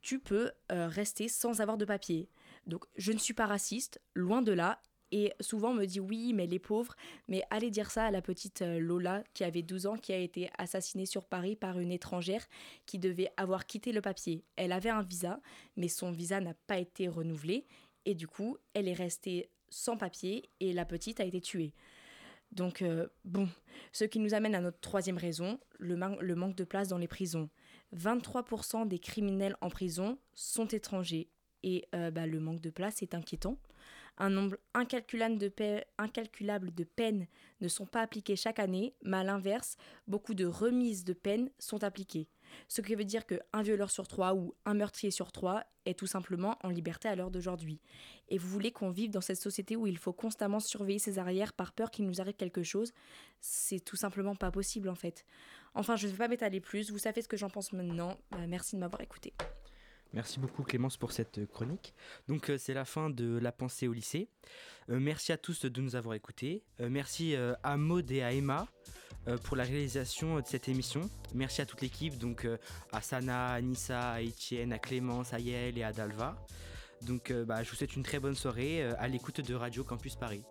tu peux euh, rester sans avoir de papier. Donc je ne suis pas raciste, loin de là. Et souvent on me dit oui, mais les pauvres. Mais allez dire ça à la petite euh, Lola qui avait 12 ans, qui a été assassinée sur Paris par une étrangère qui devait avoir quitté le papier. Elle avait un visa, mais son visa n'a pas été renouvelé. Et du coup, elle est restée sans papier et la petite a été tuée. Donc, euh, bon, ce qui nous amène à notre troisième raison, le, man- le manque de place dans les prisons. 23% des criminels en prison sont étrangers et euh, bah, le manque de place est inquiétant. Un nombre incalculable de peines ne sont pas appliquées chaque année, mais à l'inverse, beaucoup de remises de peines sont appliquées. Ce qui veut dire qu'un violeur sur trois ou un meurtrier sur trois est tout simplement en liberté à l'heure d'aujourd'hui. Et vous voulez qu'on vive dans cette société où il faut constamment surveiller ses arrières par peur qu'il nous arrive quelque chose? C'est tout simplement pas possible en fait. Enfin, je ne vais pas m'étaler plus, vous savez ce que j'en pense maintenant. Bah, merci de m'avoir écouté. Merci beaucoup Clémence pour cette euh, chronique. Donc euh, c'est la fin de la pensée au lycée. Euh, merci à tous de nous avoir écoutés. Merci à Maud et à Emma pour la réalisation euh, de cette émission. Merci à toute l'équipe, donc euh, à Sana, à Nissa, à Etienne, à Clémence, à Yael et à Dalva. Donc euh, bah, je vous souhaite une très bonne soirée euh, à l'écoute de Radio Campus Paris.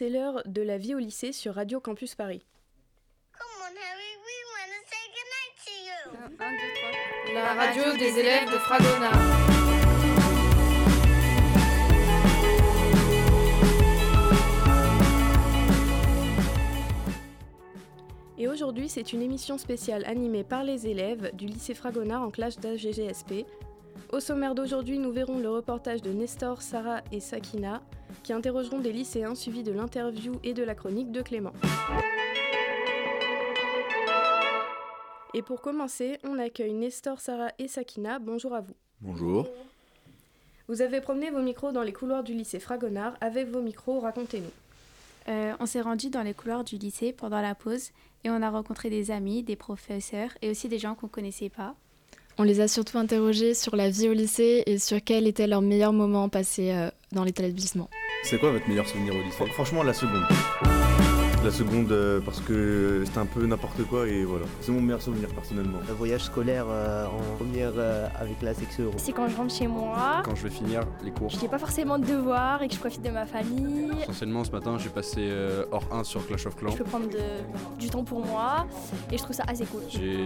C'est l'heure de la vie au lycée sur Radio Campus Paris. La radio des élèves de Fragonard. Et aujourd'hui, c'est une émission spéciale animée par les élèves du lycée Fragonard en classe d'AGGSP. Au sommaire d'aujourd'hui, nous verrons le reportage de Nestor, Sarah et Sakina qui interrogeront des lycéens suivis de l'interview et de la chronique de Clément. Et pour commencer, on accueille Nestor, Sarah et Sakina. Bonjour à vous. Bonjour. Vous avez promené vos micros dans les couloirs du lycée Fragonard. Avec vos micros, racontez-nous. Euh, on s'est rendu dans les couloirs du lycée pendant la pause et on a rencontré des amis, des professeurs et aussi des gens qu'on connaissait pas. On les a surtout interrogés sur la vie au lycée et sur quel était leur meilleur moment passé euh, dans l'établissement. C'est quoi votre meilleur souvenir au lycée? Franchement, la seconde. La seconde, euh, parce que c'était un peu n'importe quoi et voilà. C'est mon meilleur souvenir personnellement. Le voyage scolaire euh, en première euh, avec la section euro. C'est quand je rentre chez moi, Quand je vais finir les cours. je n'ai pas forcément de devoirs et que je profite de ma famille. Essentiellement, ce matin, j'ai passé euh, hors 1 sur Clash of Clans. Je peux prendre de- du temps pour moi et je trouve ça assez cool. J'ai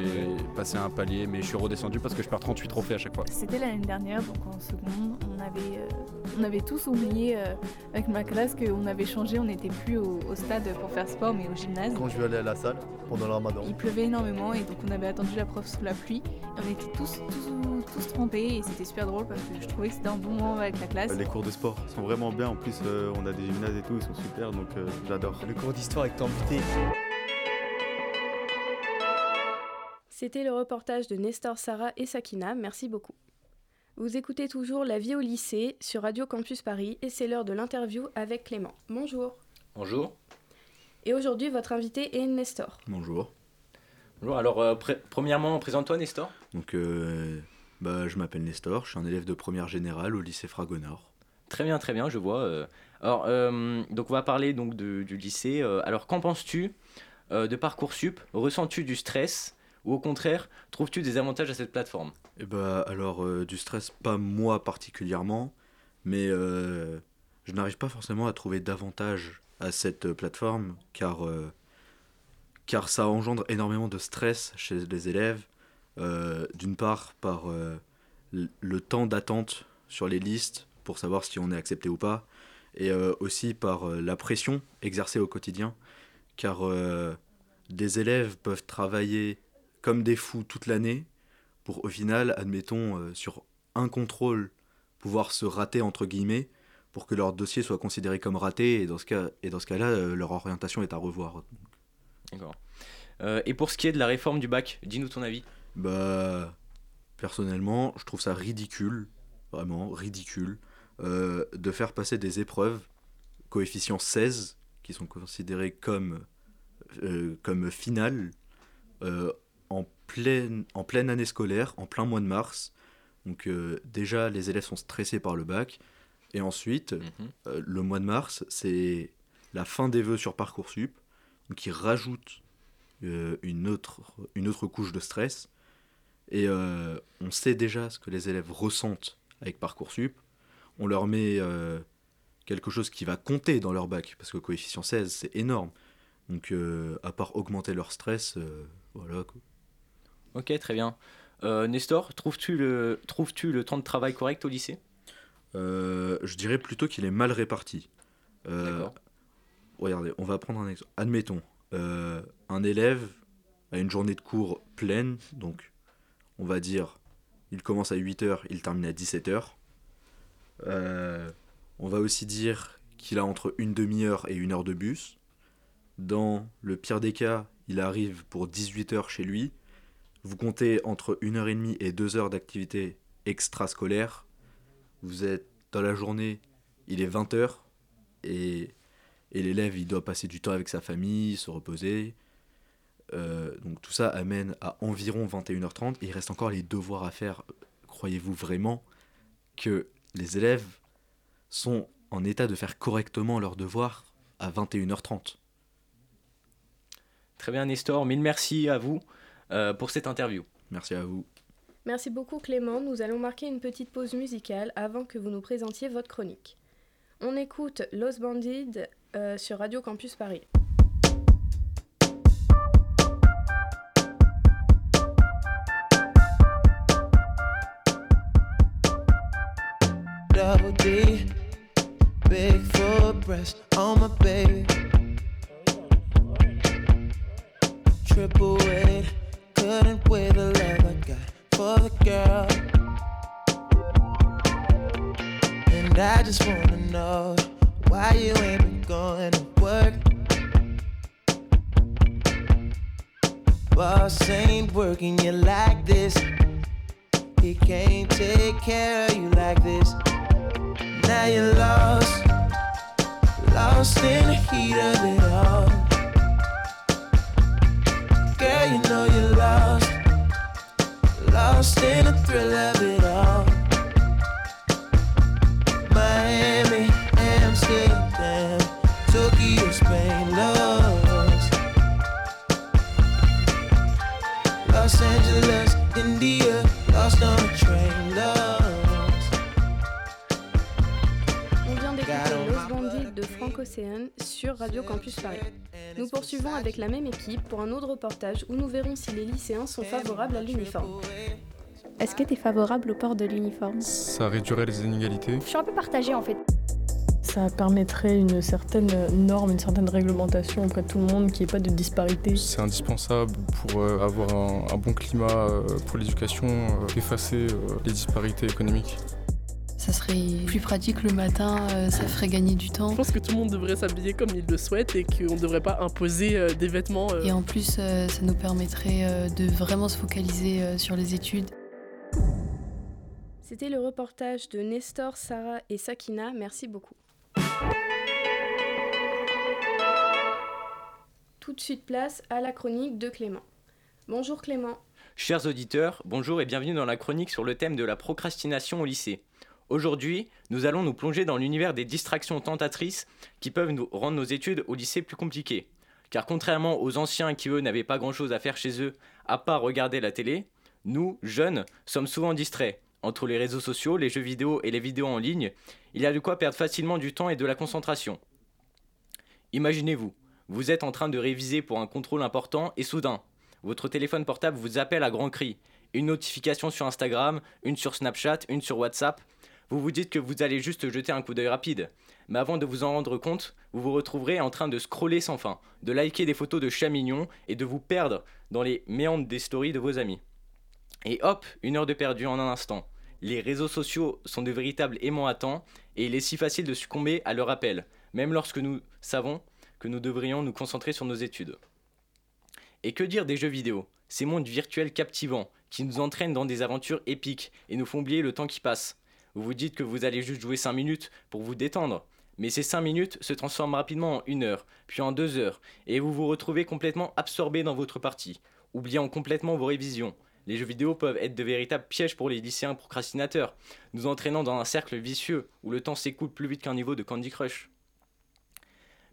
passé un palier, mais je suis redescendu parce que je perds 38 trophées à chaque fois. C'était l'année dernière, donc en seconde, on avait, euh, on avait tous oublié euh, avec ma classe qu'on avait changé, on n'était plus au, au stade pour faire sport, mais au gymnase. Quand je vais aller à la salle pendant le ramadan. Il pleuvait énormément et donc on avait attendu la prof sous la pluie. Et on était tous, tous, tous trempés et c'était super drôle parce que je trouvais que c'était un bon moment avec la classe. Les cours de sport sont vraiment bien. En plus, euh, on a des gymnases et tout, ils sont super, donc euh, j'adore. Le cours d'histoire avec temps amputé. C'était le reportage de Nestor, Sarah et Sakina. Merci beaucoup. Vous écoutez toujours La vie au lycée sur Radio Campus Paris et c'est l'heure de l'interview avec Clément. Bonjour. Bonjour. Et aujourd'hui, votre invité est Nestor. Bonjour. Bonjour, alors euh, premièrement, présente-toi Nestor. Donc, euh, bah, je m'appelle Nestor, je suis un élève de première générale au lycée Fragonard. Très bien, très bien, je vois. euh. Alors, euh, donc on va parler donc de- du lycée. alors, qu'en penses-tu euh, de Parcoursup? Ressens-tu du stress? Ou au contraire, trouves-tu des avantages à cette plateforme? Et bah, alors, euh, du stress, pas moi particulièrement, mais euh, je n'arrive pas forcément à trouver d'avantages à cette euh, plateforme, car, euh, car ça engendre énormément de stress chez les élèves. euh, D'une part, par le temps d'attente sur les listes pour savoir si on est accepté ou pas, et aussi par la pression exercée au quotidien, car des élèves peuvent travailler comme des fous toute l'année pour au final, admettons, sur un contrôle, pouvoir se rater entre guillemets pour que leur dossier soit considéré comme raté et dans ce cas et dans ce cas-là euh, leur orientation est à revoir. D'accord. Euh, et pour ce qui est de la réforme du bac, dis-nous ton avis. Bah personnellement, je trouve ça ridicule, vraiment ridicule euh, de faire passer des épreuves coefficient 16 qui sont considérées comme euh, comme finales en pleine en pleine année scolaire, en plein mois de mars. Donc déjà les élèves sont stressés par le bac et ensuite euh, le mois de mars, c'est la fin des vœux sur Parcoursup qui rajoute euh, une, autre, une autre couche de stress. Et euh, on sait déjà ce que les élèves ressentent avec Parcoursup. On leur met quelque chose qui va compter dans leur bac, parce que coefficient 16, c'est énorme. Donc, à part augmenter leur stress, voilà. quoi. Ok, très bien. Nestor, trouves-tu le, trouves-tu le temps de travail correct au lycée? Euh, je dirais plutôt qu'il est mal réparti. Euh, regardez, on va prendre un exemple. Admettons, euh, un élève a une journée de cours pleine, donc on va dire il commence à 8h, il termine à 17h. Euh, on va aussi dire qu'il a entre une demi-heure et une heure de bus. Dans le pire des cas, il arrive pour 18h chez lui. Vous comptez entre 1h30 et 2 heures d'activité extrascolaire. Vous êtes dans la journée, il est 20h et, et l'élève il doit passer du temps avec sa famille, se reposer. Euh, donc tout ça amène à environ 21h30 et il reste encore les devoirs à faire. Croyez-vous vraiment que les élèves sont en état de faire correctement leurs devoirs à 21h30 Très bien Nestor, mille merci à vous euh, pour cette interview. Merci à vous. Merci beaucoup Clément, nous allons marquer une petite pause musicale avant que vous nous présentiez votre chronique. On écoute Los Bandits euh, sur Radio Campus Paris. double D. Big foot breast on my baby. Triple weight, couldn't the love I got for the girl. And I just wanna know why you ain't been going to work. Boss ain't working you like this. He can't take care of you like this. Now you're lost, lost in the heat of it all. Girl, you know you're lost in the thrill of it all. Miami, Amsterdam, Tokyo, Spain, lost. Los Angeles, India, lost on a train, lost. On vient d'écouter Los Bandits de Frank Océane sur Radio Campus Paris. Nous poursuivons avec la même équipe pour un autre reportage où nous verrons si les lycéens sont favorables à l'uniforme. Est-ce que tu es favorable au port de l'uniforme? Ça réduirait les inégalités. Je suis un peu partagée en fait. Ça permettrait une certaine norme, une certaine réglementation auprès de tout le monde, qu'il n'y ait pas de disparité. C'est indispensable pour euh, avoir un, un bon climat euh, pour l'éducation, euh, effacer les disparités économiques. Ça serait plus pratique le matin, ça ferait gagner du temps. Je pense que tout le monde devrait s'habiller comme il le souhaite et qu'on ne devrait pas imposer des vêtements. Et en plus, ça nous permettrait de vraiment se focaliser sur les études. C'était le reportage de Nestor, Sarah et Sakina. Merci beaucoup. Tout de suite place à la chronique de Clément. Bonjour Clément. Chers auditeurs, bonjour et bienvenue dans la chronique sur le thème de la procrastination au lycée. Aujourd'hui, nous allons nous plonger dans l'univers des distractions tentatrices qui peuvent nous rendre nos études au lycée plus compliquées. Car contrairement aux anciens qui eux n'avaient pas grand-chose à faire chez eux à part regarder la télé, nous, jeunes, sommes souvent distraits. Entre les réseaux sociaux, les jeux vidéo et les vidéos en ligne, il y a de quoi perdre facilement du temps et de la concentration. Imaginez-vous, vous êtes en train de réviser pour un contrôle important et soudain, votre téléphone portable vous appelle à grands cris. Une notification sur Instagram, une sur Snapchat, une sur WhatsApp. Vous vous dites que vous allez juste jeter un coup d'œil rapide. Mais avant de vous en rendre compte, vous vous retrouverez en train de scroller sans fin, de liker des photos de chats mignons et de vous perdre dans les méandres des stories de vos amis. Et hop, une heure de perdu en un instant. Les réseaux sociaux sont de véritables aimants à temps et il est si facile de succomber à leur appel, même lorsque nous savons que nous devrions nous concentrer sur nos études. Et que dire des jeux vidéo? Ces mondes virtuels captivants qui nous entraînent dans des aventures épiques et nous font oublier le temps qui passe. Vous vous dites que vous allez juste jouer 5 minutes pour vous détendre, mais ces 5 minutes se transforment rapidement en 1 heure, puis en 2 heures, et vous vous retrouvez complètement absorbé dans votre partie, oubliant complètement vos révisions. Les jeux vidéo peuvent être de véritables pièges pour les lycéens procrastinateurs, nous entraînant dans un cercle vicieux où le temps s'écoule plus vite qu'un niveau de Candy Crush.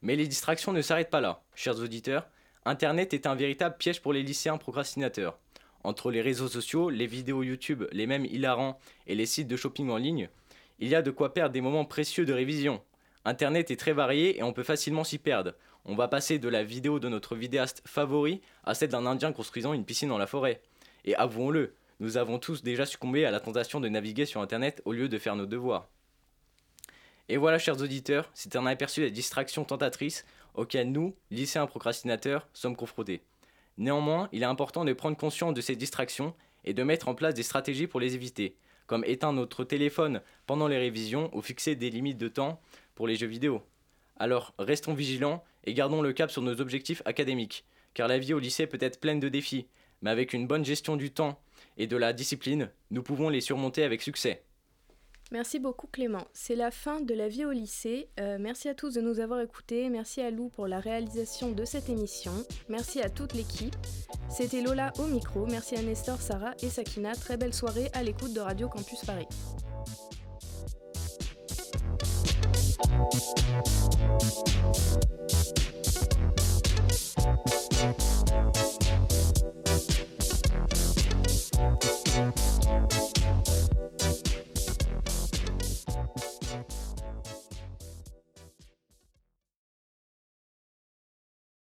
Mais les distractions ne s'arrêtent pas là, chers auditeurs. Internet est un véritable piège pour les lycéens procrastinateurs. Entre les réseaux sociaux, les vidéos YouTube, les mêmes hilarants et les sites de shopping en ligne, il y a de quoi perdre des moments précieux de révision. Internet est très varié et on peut facilement s'y perdre. On va passer de la vidéo de notre vidéaste favori à celle d'un Indien construisant une piscine dans la forêt. Et avouons-le, nous avons tous déjà succombé à la tentation de naviguer sur Internet au lieu de faire nos devoirs. Et voilà, chers auditeurs, c'est un aperçu des distractions tentatrices auxquelles nous, lycéens procrastinateurs, sommes confrontés. Néanmoins, il est important de prendre conscience de ces distractions et de mettre en place des stratégies pour les éviter, comme éteindre notre téléphone pendant les révisions ou fixer des limites de temps pour les jeux vidéo. Alors, restons vigilants et gardons le cap sur nos objectifs académiques, car la vie au lycée peut être pleine de défis, mais avec une bonne gestion du temps et de la discipline, nous pouvons les surmonter avec succès. Merci beaucoup Clément. C'est la fin de la vie au lycée. Euh, merci à tous de nous avoir écoutés. Merci à Lou pour la réalisation de cette émission. Merci à toute l'équipe. C'était Lola au micro. Merci à Nestor, Sarah et Sakina. Très belle soirée à l'écoute de Radio Campus Paris.